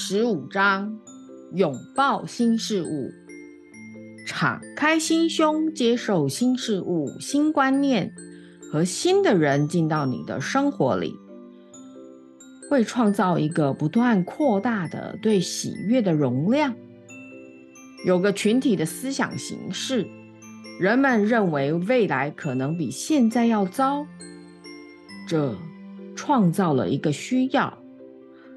十五章：拥抱新事物，敞开心胸，接受新事物、新观念和新的人进到你的生活里，会创造一个不断扩大的对喜悦的容量。有个群体的思想形式，人们认为未来可能比现在要糟，这创造了一个需要。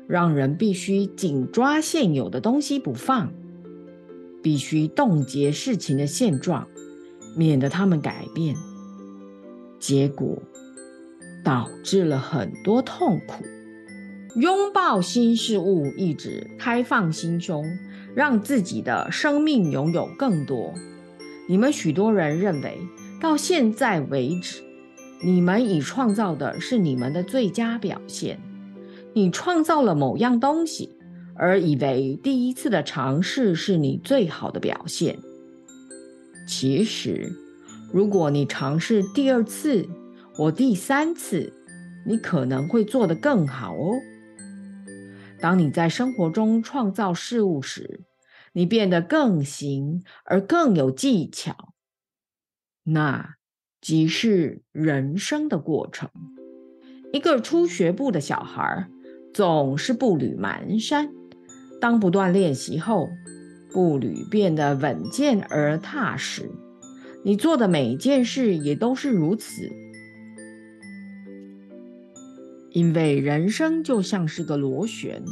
让人必须紧抓现有的东西不放，必须冻结事情的现状，免得他们改变。结果导致了很多痛苦。拥抱新事物，意指开放心胸，让自己的生命拥有更多。你们许多人认为，到现在为止，你们已创造的是你们的最佳表现。你创造了某样东西，而以为第一次的尝试是你最好的表现。其实，如果你尝试第二次或第三次，你可能会做得更好哦。当你在生活中创造事物时，你变得更行而更有技巧，那即是人生的过程。一个初学步的小孩。总是步履蹒跚。当不断练习后，步履变得稳健而踏实。你做的每一件事也都是如此，因为人生就像是个螺旋，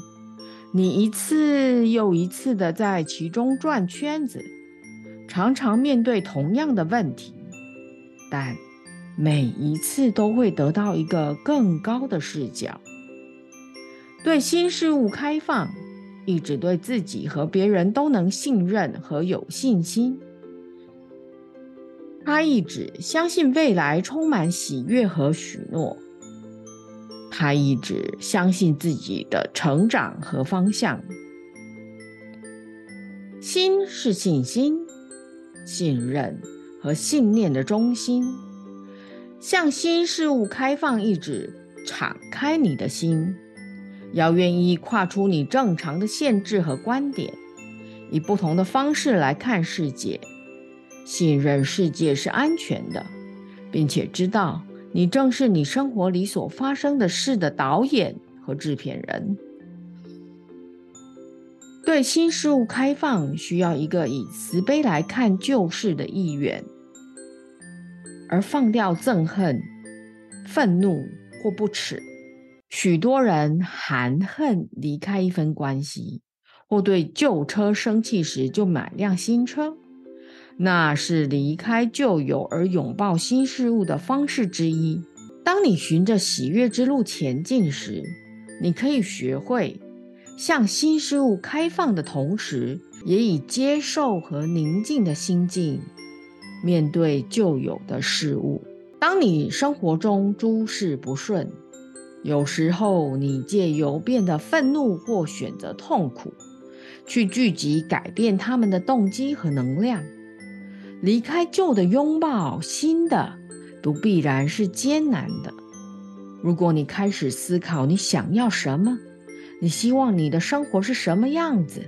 你一次又一次的在其中转圈子，常常面对同样的问题，但每一次都会得到一个更高的视角。对新事物开放，一直对自己和别人都能信任和有信心。他一直相信未来充满喜悦和许诺。他一直相信自己的成长和方向。心是信心、信任和信念的中心。向新事物开放，一直敞开你的心。要愿意跨出你正常的限制和观点，以不同的方式来看世界，信任世界是安全的，并且知道你正是你生活里所发生的事的导演和制片人。对新事物开放，需要一个以慈悲来看旧事的意愿，而放掉憎恨、愤怒或不耻。许多人含恨离开一份关系，或对旧车生气时就买辆新车，那是离开旧友而拥抱新事物的方式之一。当你循着喜悦之路前进时，你可以学会向新事物开放的同时，也以接受和宁静的心境面对旧有的事物。当你生活中诸事不顺，有时候，你借由变得愤怒或选择痛苦，去聚集改变他们的动机和能量。离开旧的拥抱新的，不必然是艰难的。如果你开始思考你想要什么，你希望你的生活是什么样子，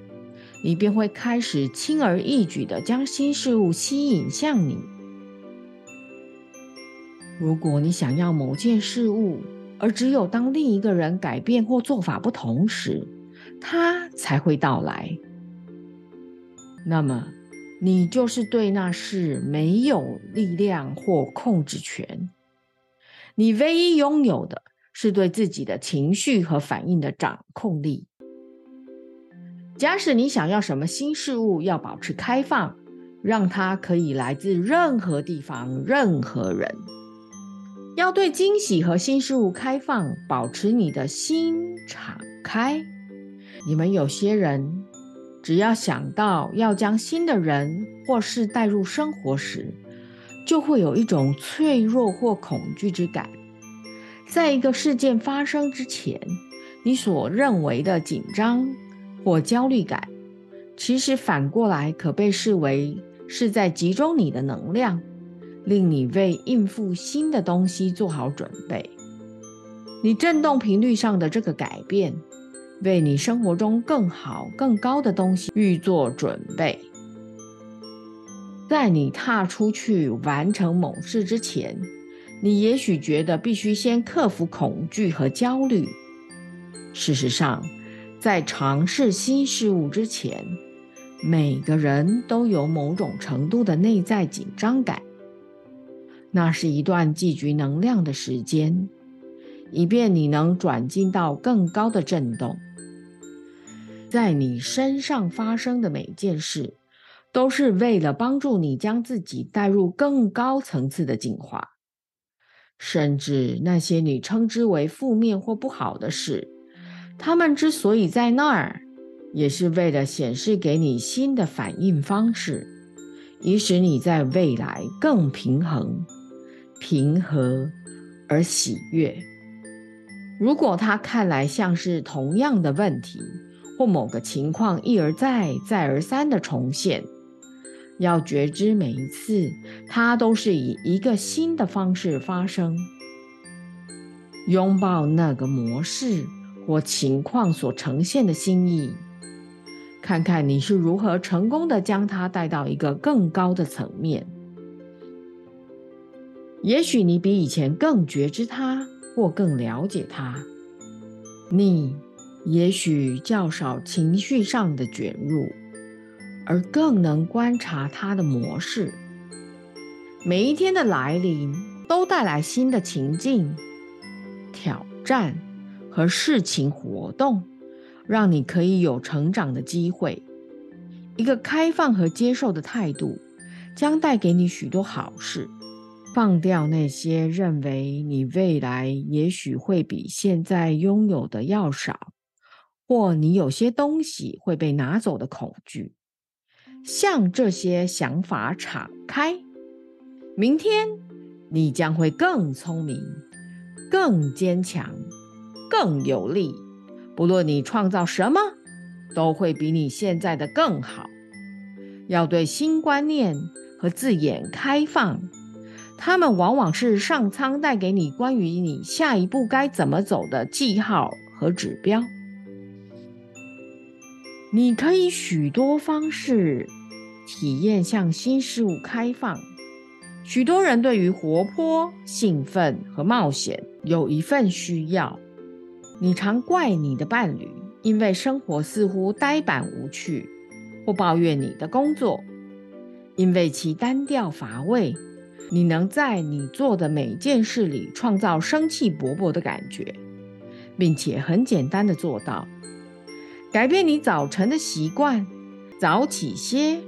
你便会开始轻而易举地将新事物吸引向你。如果你想要某件事物，而只有当另一个人改变或做法不同时，他才会到来。那么，你就是对那事没有力量或控制权。你唯一拥有的是对自己的情绪和反应的掌控力。假使你想要什么新事物，要保持开放，让它可以来自任何地方、任何人。要对惊喜和新事物开放，保持你的心敞开。你们有些人，只要想到要将新的人或事带入生活时，就会有一种脆弱或恐惧之感。在一个事件发生之前，你所认为的紧张或焦虑感，其实反过来可被视为是在集中你的能量。令你为应付新的东西做好准备。你振动频率上的这个改变，为你生活中更好、更高的东西预做准备。在你踏出去完成某事之前，你也许觉得必须先克服恐惧和焦虑。事实上，在尝试新事物之前，每个人都有某种程度的内在紧张感。那是一段积聚能量的时间，以便你能转进到更高的震动。在你身上发生的每件事，都是为了帮助你将自己带入更高层次的进化。甚至那些你称之为负面或不好的事，它们之所以在那儿，也是为了显示给你新的反应方式，以使你在未来更平衡、平和而喜悦。如果它看来像是同样的问题或某个情况一而再、再而三的重现，要觉知每一次，它都是以一个新的方式发生。拥抱那个模式或情况所呈现的心意，看看你是如何成功的将它带到一个更高的层面。也许你比以前更觉知它，或更了解它。你也许较少情绪上的卷入。而更能观察它的模式。每一天的来临都带来新的情境、挑战和事情活动，让你可以有成长的机会。一个开放和接受的态度将带给你许多好事。放掉那些认为你未来也许会比现在拥有的要少，或你有些东西会被拿走的恐惧。向这些想法敞开，明天你将会更聪明、更坚强、更有力。不论你创造什么，都会比你现在的更好。要对新观念和字眼开放，他们往往是上苍带给你关于你下一步该怎么走的记号和指标。你可以许多方式体验向新事物开放。许多人对于活泼、兴奋和冒险有一份需要。你常怪你的伴侣，因为生活似乎呆板无趣，或抱怨你的工作，因为其单调乏味。你能在你做的每件事里创造生气勃勃的感觉，并且很简单的做到。改变你早晨的习惯，早起些，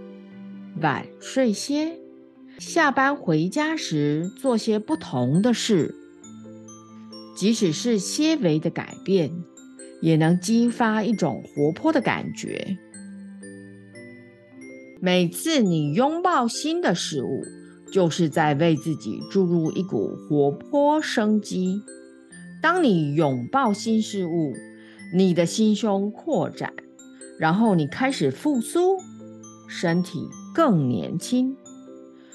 晚睡些，下班回家时做些不同的事。即使是些微的改变，也能激发一种活泼的感觉。每次你拥抱新的事物，就是在为自己注入一股活泼生机。当你拥抱新事物，你的心胸扩展，然后你开始复苏，身体更年轻。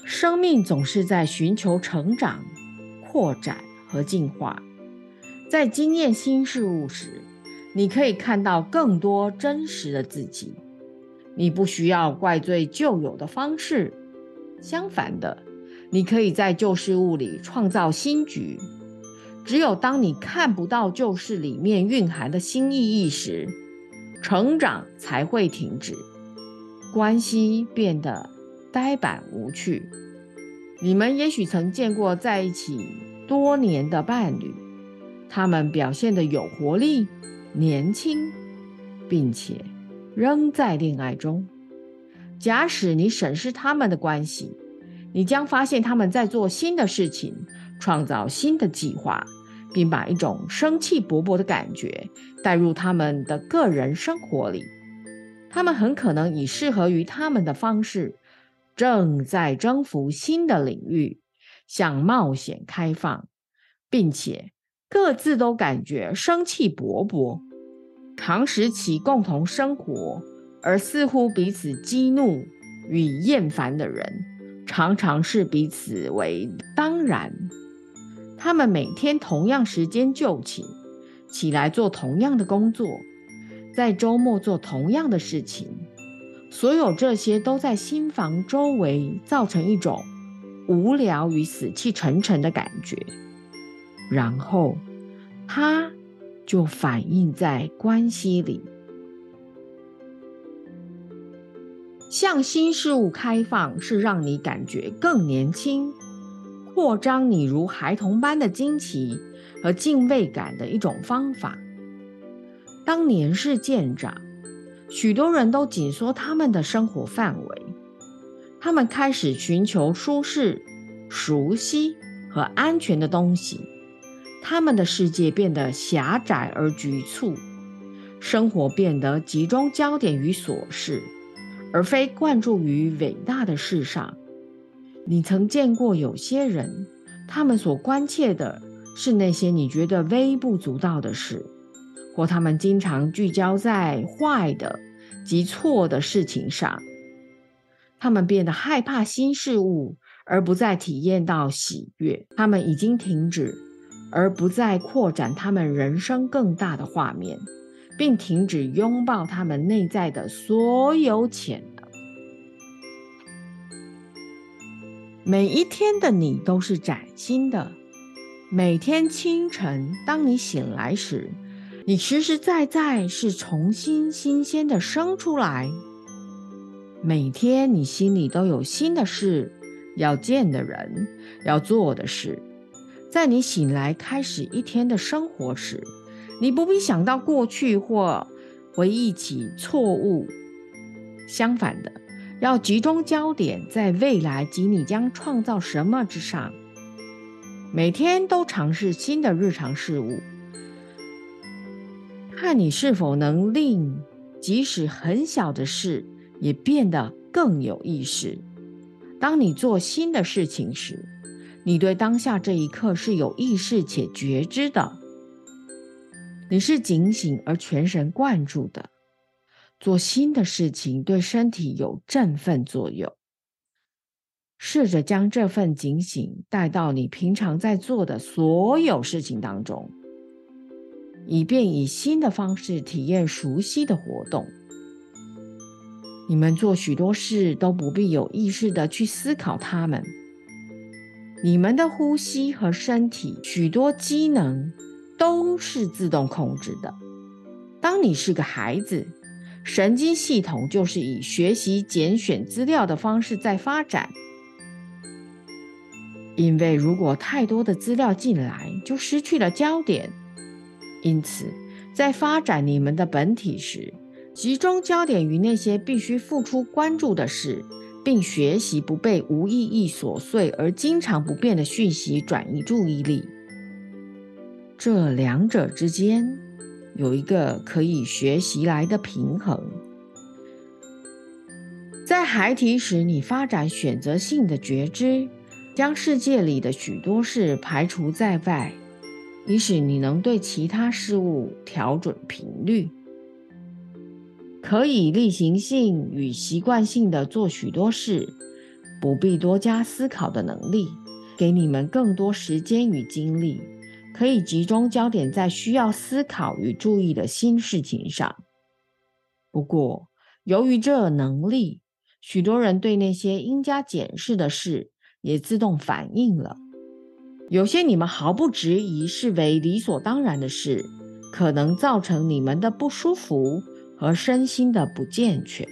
生命总是在寻求成长、扩展和进化。在经验新事物时，你可以看到更多真实的自己。你不需要怪罪旧有的方式，相反的，你可以在旧事物里创造新局。只有当你看不到旧事里面蕴含的新意义时，成长才会停止，关系变得呆板无趣。你们也许曾见过在一起多年的伴侣，他们表现得有活力、年轻，并且仍在恋爱中。假使你审视他们的关系，你将发现他们在做新的事情。创造新的计划，并把一种生气勃勃的感觉带入他们的个人生活里。他们很可能以适合于他们的方式，正在征服新的领域，向冒险开放，并且各自都感觉生气勃勃。长时期共同生活而似乎彼此激怒与厌烦的人，常常视彼此为当然。他们每天同样时间就寝，起来做同样的工作，在周末做同样的事情，所有这些都在心房周围造成一种无聊与死气沉沉的感觉，然后它就反映在关系里。向新事物开放是让你感觉更年轻，扩张你如孩童般的惊奇和敬畏感的一种方法。当年事渐长，许多人都紧缩他们的生活范围，他们开始寻求舒适、熟悉和安全的东西，他们的世界变得狭窄而局促，生活变得集中焦点于琐事。而非灌注于伟大的事上。你曾见过有些人，他们所关切的是那些你觉得微不足道的事，或他们经常聚焦在坏的及错的事情上。他们变得害怕新事物，而不再体验到喜悦。他们已经停止，而不再扩展他们人生更大的画面。并停止拥抱他们内在的所有潜能。每一天的你都是崭新的。每天清晨，当你醒来时，你实实在在是重新新鲜的生出来。每天，你心里都有新的事，要见的人，要做的事。在你醒来开始一天的生活时。你不必想到过去或回忆起错误，相反的，要集中焦点在未来及你将创造什么之上。每天都尝试新的日常事物，看你是否能令即使很小的事也变得更有意识。当你做新的事情时，你对当下这一刻是有意识且觉知的。你是警醒而全神贯注的，做新的事情对身体有振奋作用。试着将这份警醒带到你平常在做的所有事情当中，以便以新的方式体验熟悉的活动。你们做许多事都不必有意识的去思考它们。你们的呼吸和身体许多机能。都是自动控制的。当你是个孩子，神经系统就是以学习拣选资料的方式在发展。因为如果太多的资料进来，就失去了焦点。因此，在发展你们的本体时，集中焦点于那些必须付出关注的事，并学习不被无意义、琐碎而经常不变的讯息转移注意力。这两者之间有一个可以学习来的平衡。在孩提时，你发展选择性的觉知，将世界里的许多事排除在外，以使你能对其他事物调准频率，可以例行性与习惯性的做许多事，不必多加思考的能力，给你们更多时间与精力。可以集中焦点在需要思考与注意的新事情上。不过，由于这能力，许多人对那些应加检视的事也自动反应了。有些你们毫不质疑视为理所当然的事，可能造成你们的不舒服和身心的不健全。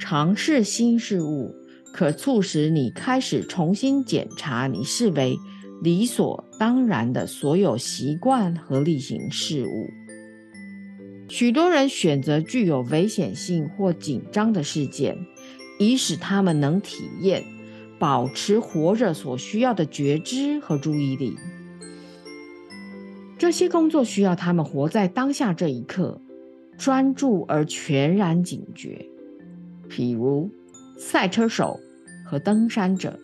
尝试新事物，可促使你开始重新检查你视为。理所当然的所有习惯和例行事物。许多人选择具有危险性或紧张的事件，以使他们能体验保持活着所需要的觉知和注意力。这些工作需要他们活在当下这一刻，专注而全然警觉。譬如赛车手和登山者。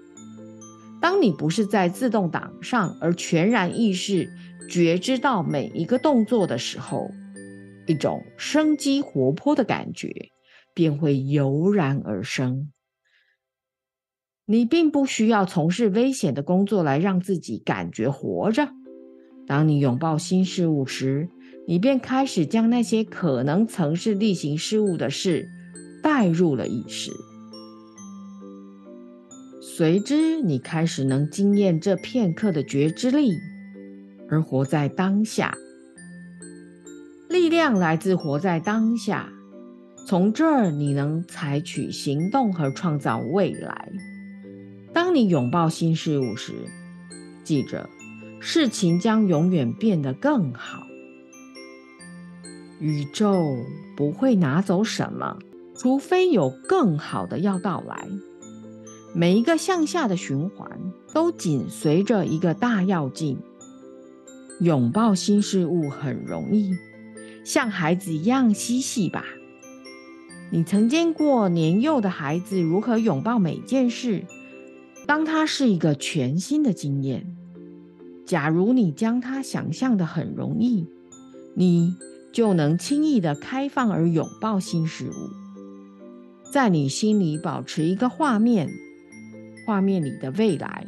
当你不是在自动挡上，而全然意识觉知到每一个动作的时候，一种生机活泼的感觉便会油然而生。你并不需要从事危险的工作来让自己感觉活着。当你拥抱新事物时，你便开始将那些可能曾是例行事务的事带入了意识。随之，你开始能经验这片刻的觉知力，而活在当下。力量来自活在当下，从这儿你能采取行动和创造未来。当你拥抱新事物时，记着，事情将永远变得更好。宇宙不会拿走什么，除非有更好的要到来。每一个向下的循环都紧随着一个大要进。拥抱新事物很容易。像孩子一样嬉戏吧。你曾见过年幼的孩子如何拥抱每件事，当它是一个全新的经验。假如你将它想象的很容易，你就能轻易的开放而拥抱新事物。在你心里保持一个画面，画面里的未来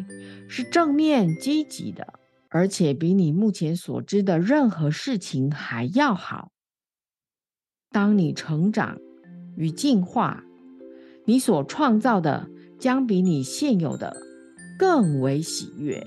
是正面积极的。而且比你目前所知的任何事情还要好。当你成长与进化，你所创造的将比你现有的更为喜悦。